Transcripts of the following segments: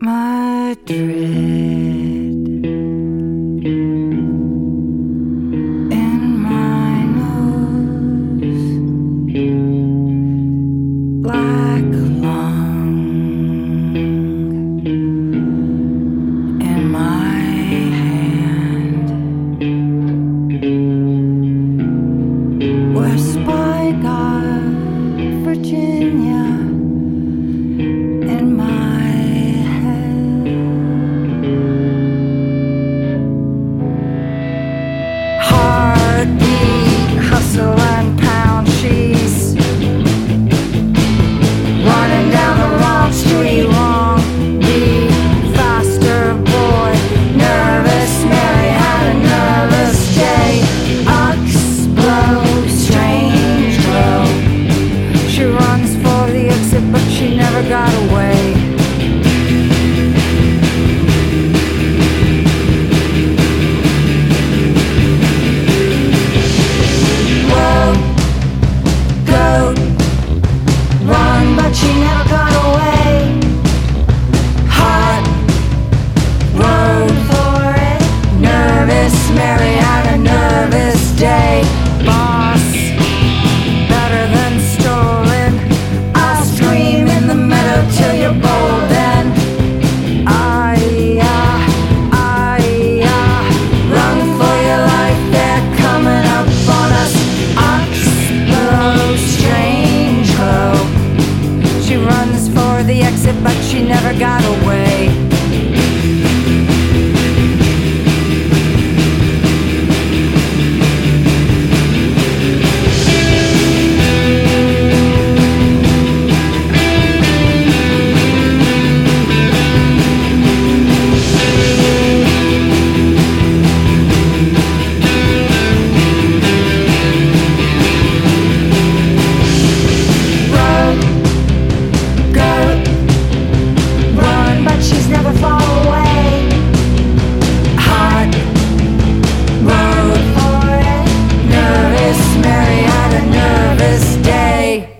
Madrid.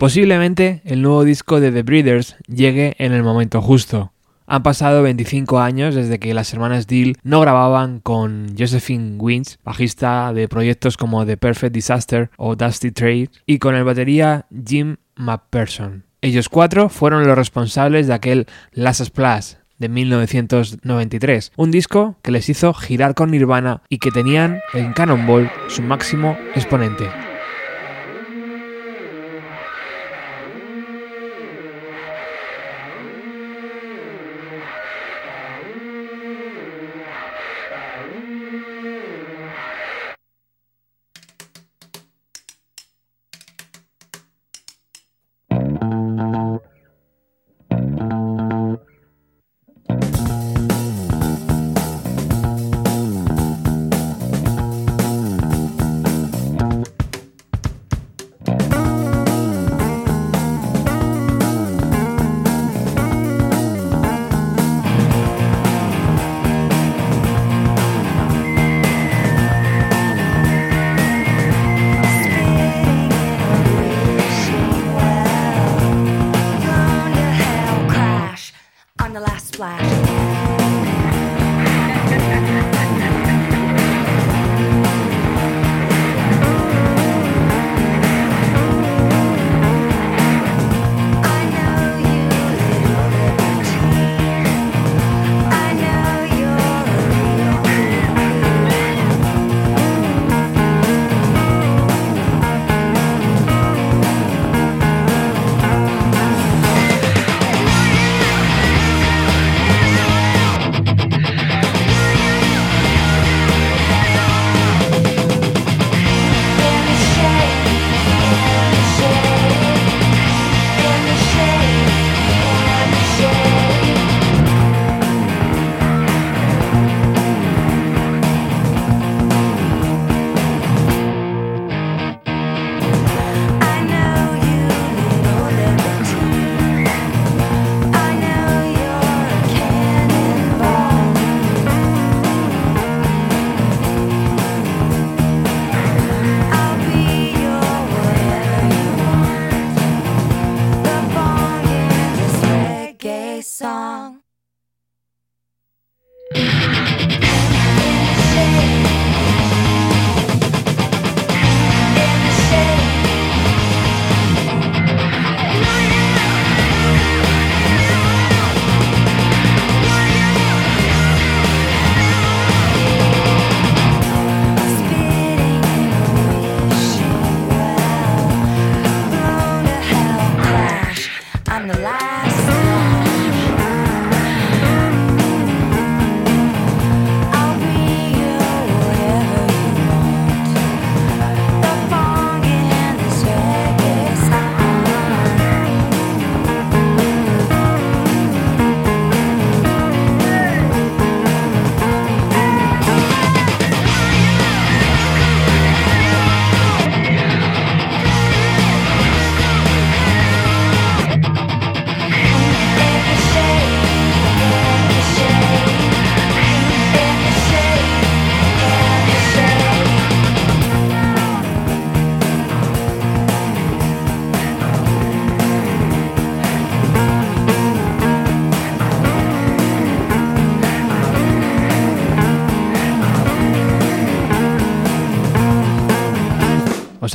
Posiblemente el nuevo disco de The Breeders llegue en el momento justo. Han pasado 25 años desde que las hermanas Deal no grababan con Josephine Wins, bajista de proyectos como The Perfect Disaster o Dusty Trade, y con el batería Jim McPherson. Ellos cuatro fueron los responsables de aquel Last Splash de 1993, un disco que les hizo girar con Nirvana y que tenían en Cannonball su máximo exponente.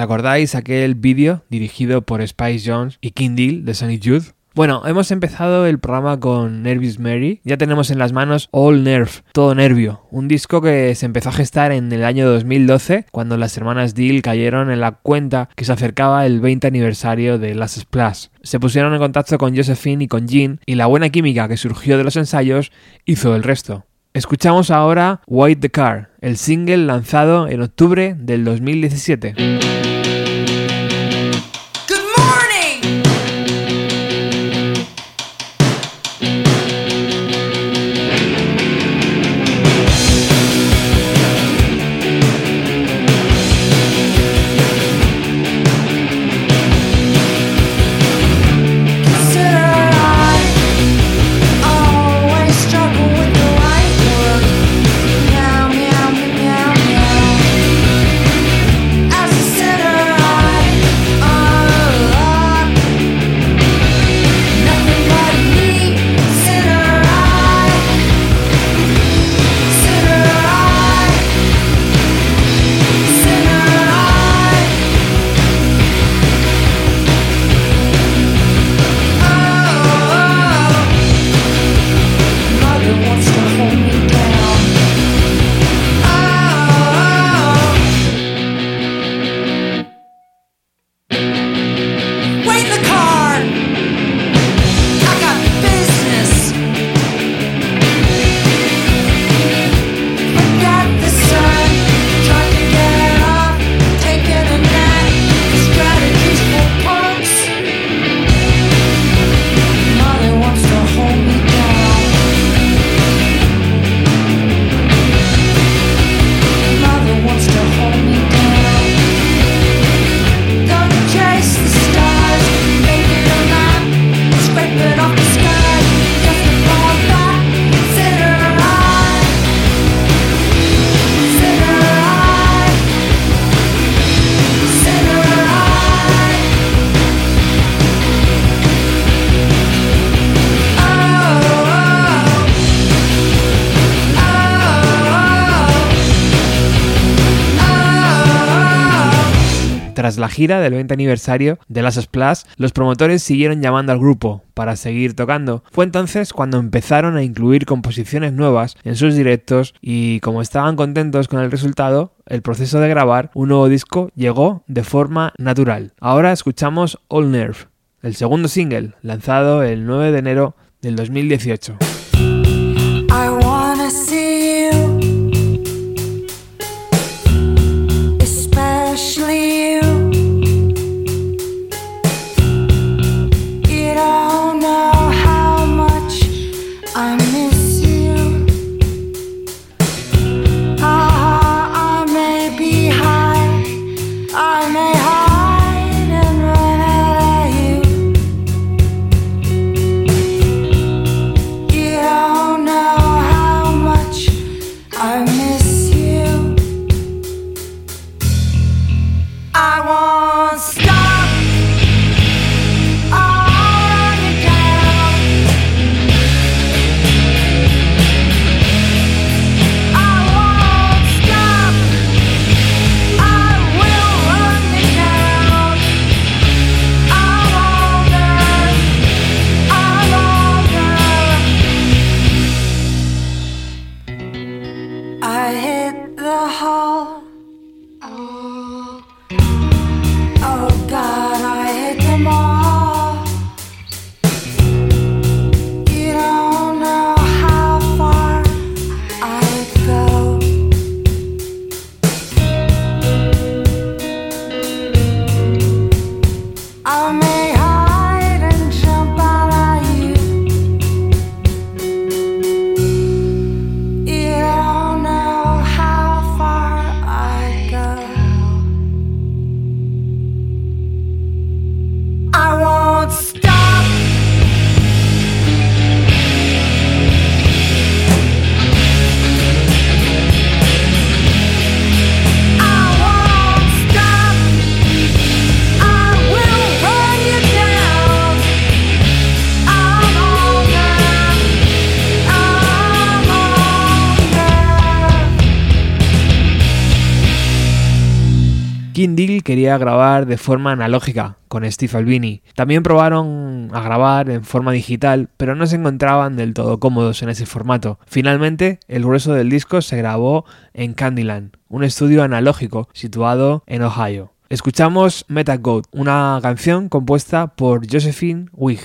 Acordáis aquel vídeo dirigido por Spice Jones y King Deal de Sonic Youth? Bueno, hemos empezado el programa con Nervous Mary. Ya tenemos en las manos All Nerve, todo nervio. Un disco que se empezó a gestar en el año 2012, cuando las hermanas Deal cayeron en la cuenta que se acercaba el 20 aniversario de Last Splash. Se pusieron en contacto con Josephine y con Jean, y la buena química que surgió de los ensayos hizo el resto. Escuchamos ahora White the Car, el single lanzado en octubre del 2017. Tras la gira del 20 aniversario de Las Splash, los promotores siguieron llamando al grupo para seguir tocando. Fue entonces cuando empezaron a incluir composiciones nuevas en sus directos y como estaban contentos con el resultado, el proceso de grabar un nuevo disco llegó de forma natural. Ahora escuchamos All Nerve, el segundo single, lanzado el 9 de enero del 2018. Deal quería grabar de forma analógica con Steve Albini. También probaron a grabar en forma digital, pero no se encontraban del todo cómodos en ese formato. Finalmente, el grueso del disco se grabó en Candyland, un estudio analógico situado en Ohio. Escuchamos Meta Goat, una canción compuesta por Josephine Wigg.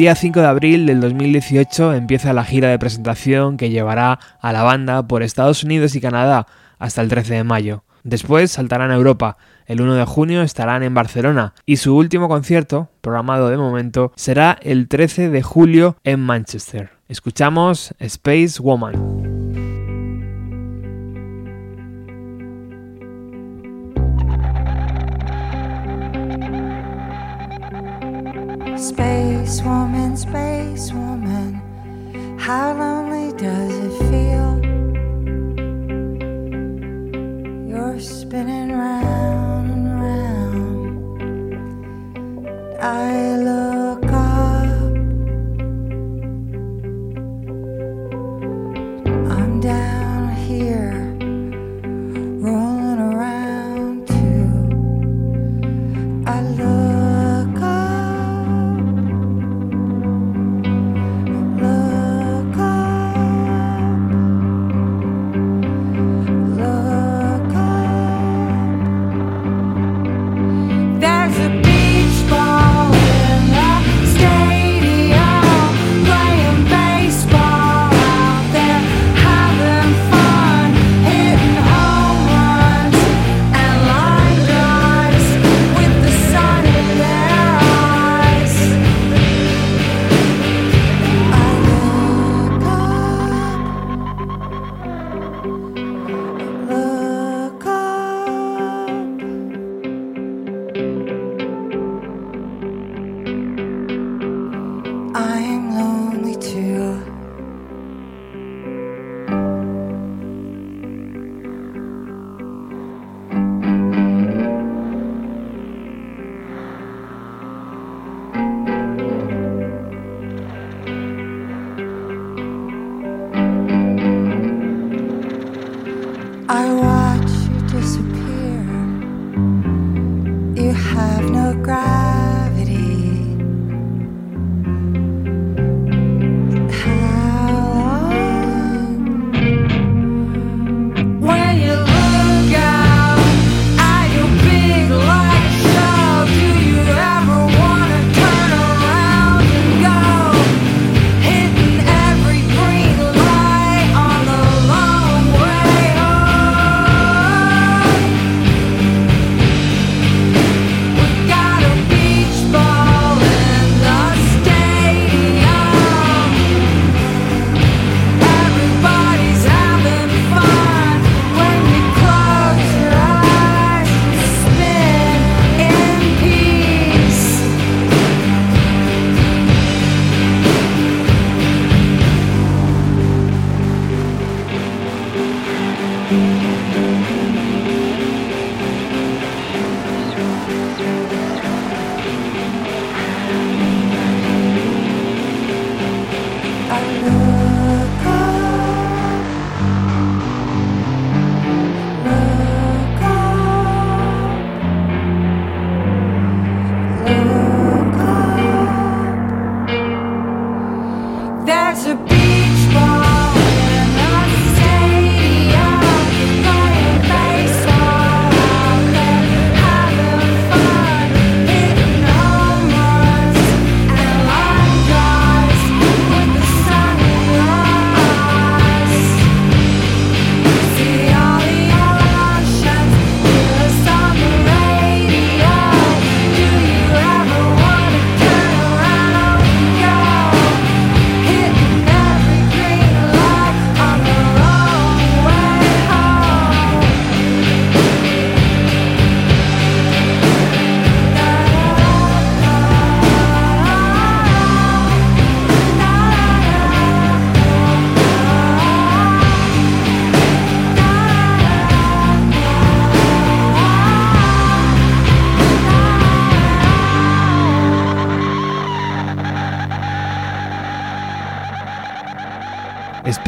Día 5 de abril del 2018 empieza la gira de presentación que llevará a la banda por Estados Unidos y Canadá hasta el 13 de mayo. Después saltarán a Europa. El 1 de junio estarán en Barcelona y su último concierto, programado de momento, será el 13 de julio en Manchester. Escuchamos Space Woman. Space woman, space woman, how lonely does it feel? You're spinning round and round. I I know.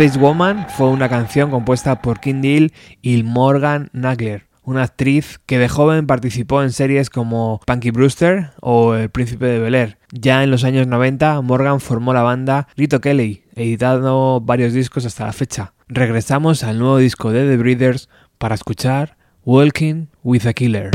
Space Woman fue una canción compuesta por Kim Deal y Morgan Nagler, una actriz que de joven participó en series como Punky Brewster o El Príncipe de Bel Air. Ya en los años 90, Morgan formó la banda Rito Kelly, editando varios discos hasta la fecha. Regresamos al nuevo disco de The Breeders para escuchar Walking with a Killer.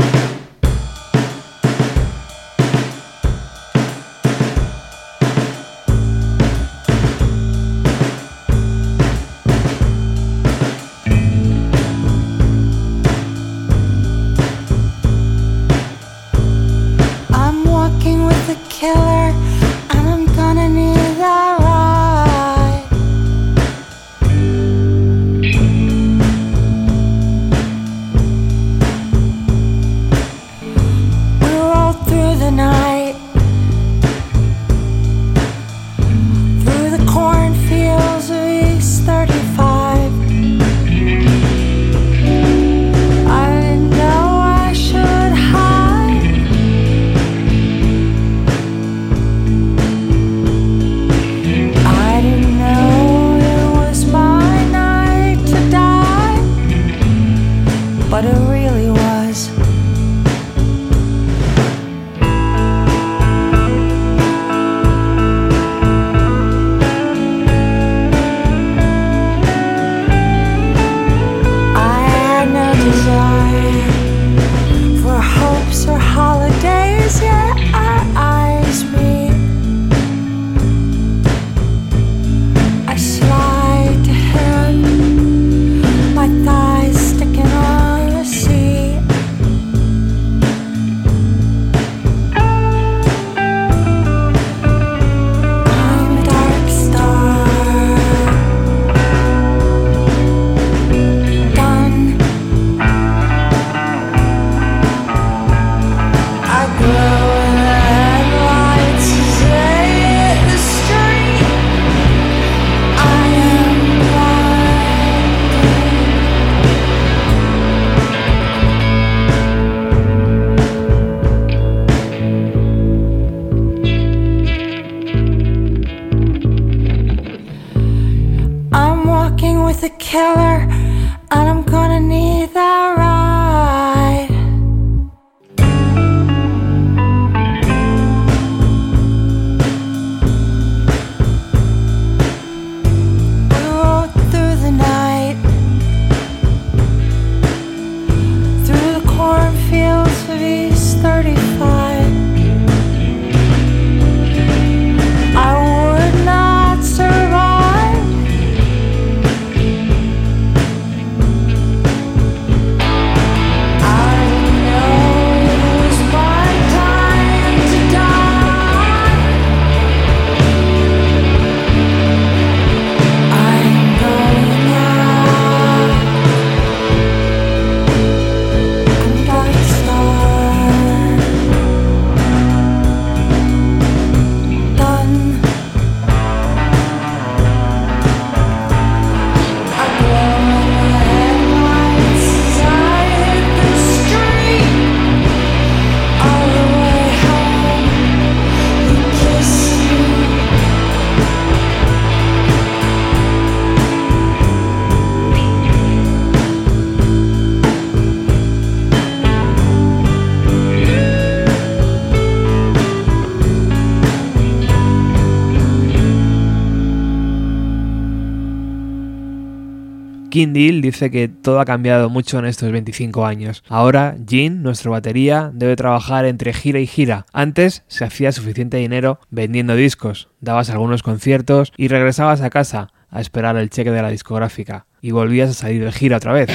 King Deal dice que todo ha cambiado mucho en estos 25 años. Ahora, Gene, nuestro batería, debe trabajar entre gira y gira. Antes se hacía suficiente dinero vendiendo discos, dabas algunos conciertos y regresabas a casa a esperar el cheque de la discográfica y volvías a salir de gira otra vez.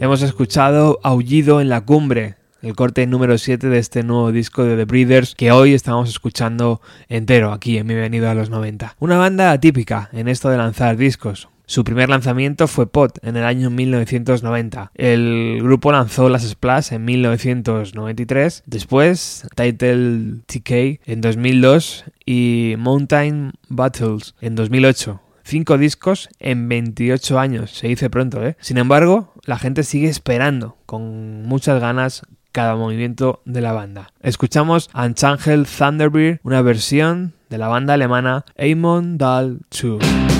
Hemos escuchado Aullido en la Cumbre, el corte número 7 de este nuevo disco de The Breeders que hoy estamos escuchando entero aquí en Bienvenido a los 90. Una banda atípica en esto de lanzar discos. Su primer lanzamiento fue Pot en el año 1990. El grupo lanzó las Splash en 1993, después Title TK en 2002 y Mountain Battles en 2008. Cinco discos en 28 años, se dice pronto, ¿eh? Sin embargo, la gente sigue esperando con muchas ganas cada movimiento de la banda. Escuchamos Unchangel Thunderbird, una versión de la banda alemana Amon Dal 2.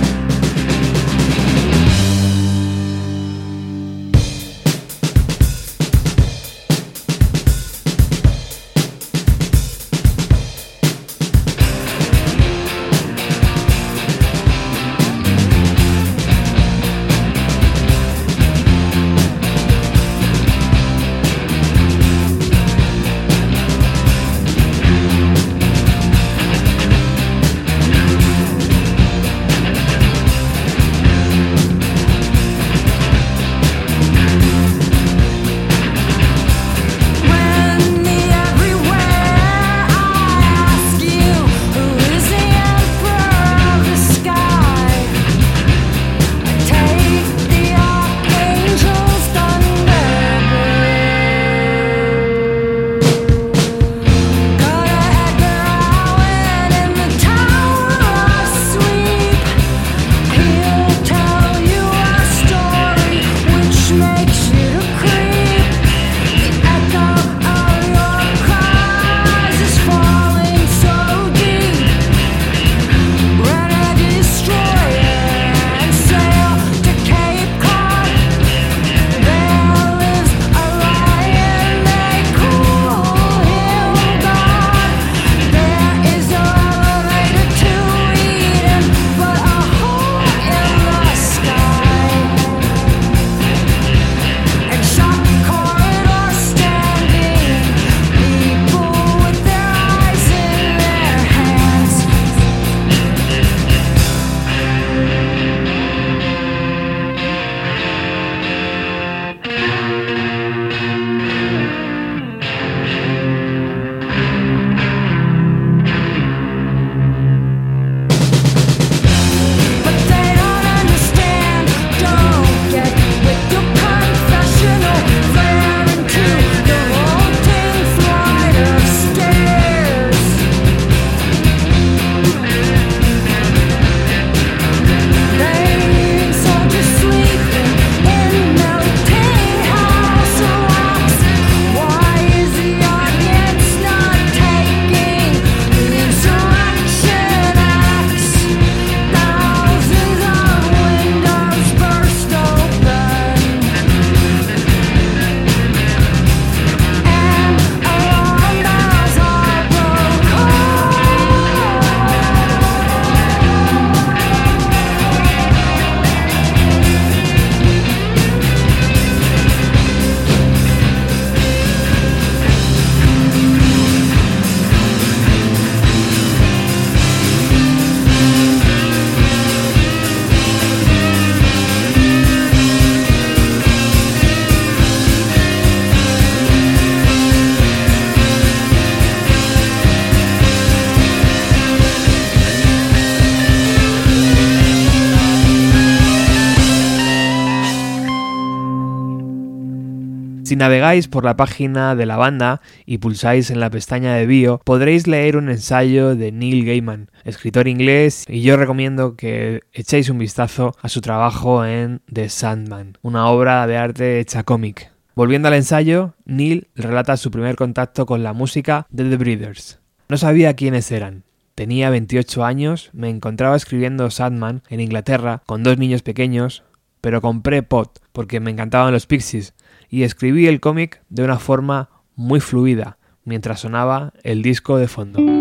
Navegáis por la página de la banda y pulsáis en la pestaña de bio, podréis leer un ensayo de Neil Gaiman, escritor inglés, y yo recomiendo que echéis un vistazo a su trabajo en The Sandman, una obra de arte hecha cómic. Volviendo al ensayo, Neil relata su primer contacto con la música de The Breeders. No sabía quiénes eran. Tenía 28 años, me encontraba escribiendo Sandman en Inglaterra con dos niños pequeños, pero compré Pot porque me encantaban los Pixies y escribí el cómic de una forma muy fluida mientras sonaba el disco de fondo.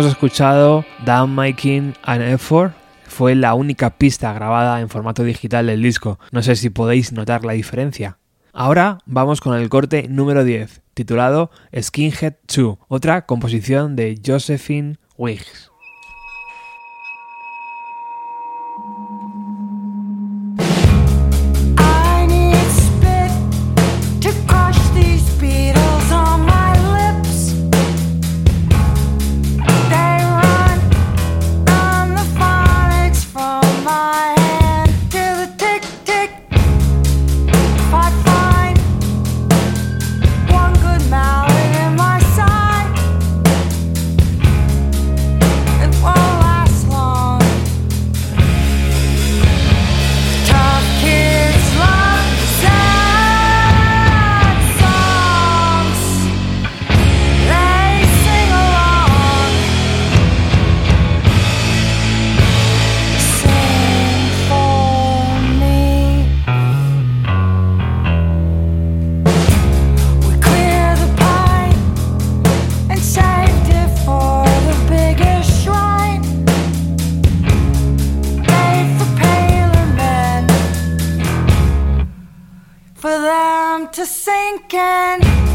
Escuchado Down Making an Effort. Fue la única pista grabada en formato digital del disco. No sé si podéis notar la diferencia. Ahora vamos con el corte número 10, titulado Skinhead 2, otra composición de Josephine Wiggs. sinking.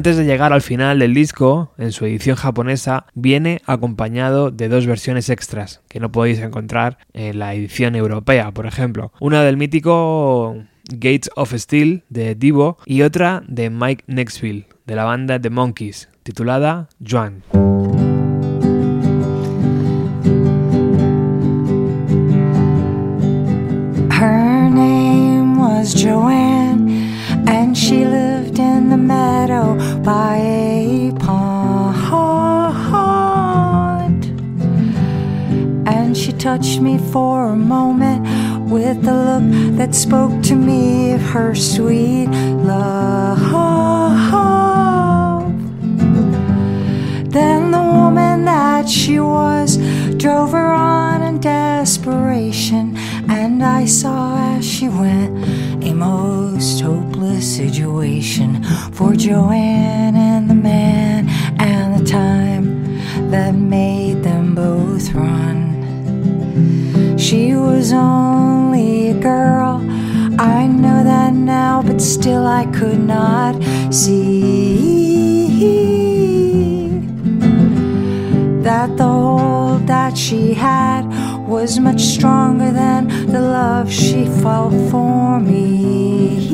Antes de llegar al final del disco, en su edición japonesa, viene acompañado de dos versiones extras que no podéis encontrar en la edición europea, por ejemplo. Una del mítico Gates of Steel de Divo y otra de Mike Nexville, de la banda The Monkeys, titulada was Joanne, the meadow by a pond. And she touched me for a moment with a look that spoke to me of her sweet love. Then the woman that she was drove her on in desperation, and I saw as she went a most hopeless situation for Joanne and the man and the time that made them both run. She was only a girl, I know that now, but still I could not see that the hold that she had was much stronger than the love she felt for me.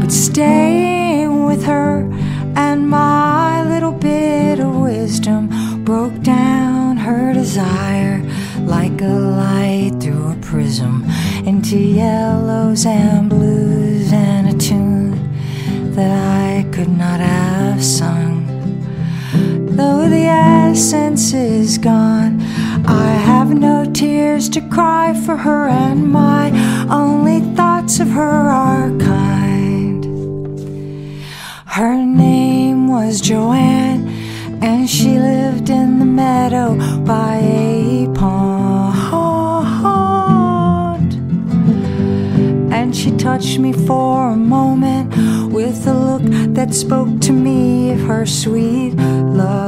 But staying with her and my little bit of wisdom broke down her desire like a light through a prism into yellows and blues and a tune that I could not have sung. Though the essence is gone, I have no tears to cry for her, and my only thoughts of her are kind. Her name was Joanne, and she lived in the meadow by a pond. And she touched me for a moment with a look that spoke to me of her sweet love.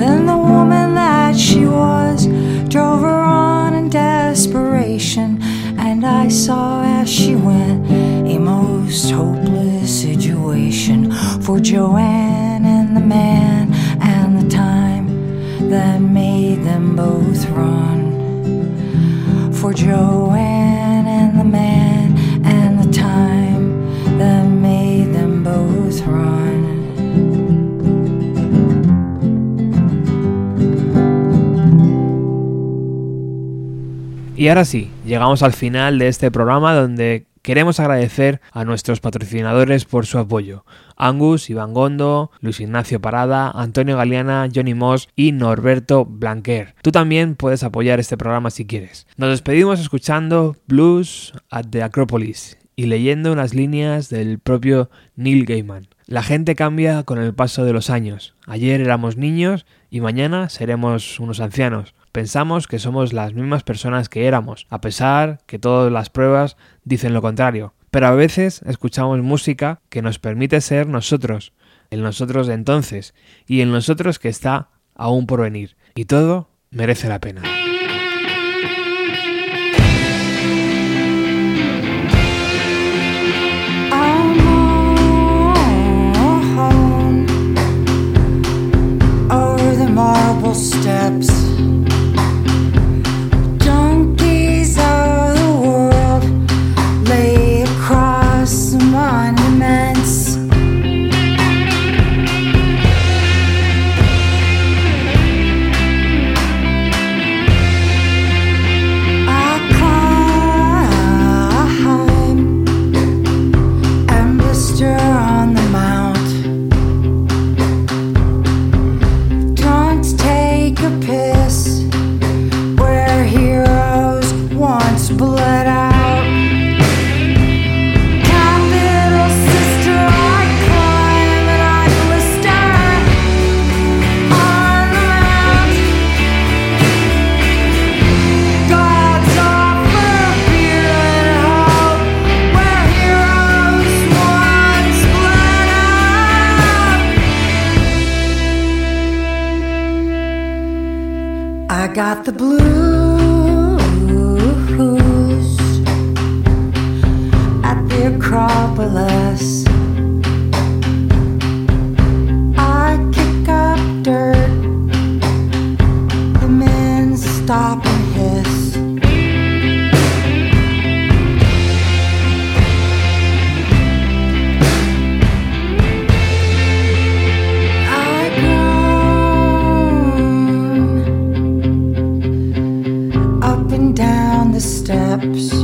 Then the woman that she was drove her on in desperation, and I saw as she went a most hopeless situation for Joanne and the man and the time that made them both run. For Joanne and the man and the time that made them both run. Y ahora sí, llegamos al final de este programa donde queremos agradecer a nuestros patrocinadores por su apoyo. Angus, Iván Gondo, Luis Ignacio Parada, Antonio Galeana, Johnny Moss y Norberto Blanquer. Tú también puedes apoyar este programa si quieres. Nos despedimos escuchando Blues at the Acropolis y leyendo unas líneas del propio Neil Gaiman. La gente cambia con el paso de los años. Ayer éramos niños y mañana seremos unos ancianos. Pensamos que somos las mismas personas que éramos, a pesar que todas las pruebas dicen lo contrario. Pero a veces escuchamos música que nos permite ser nosotros, el nosotros de entonces y el nosotros que está aún por venir. Y todo merece la pena. perhaps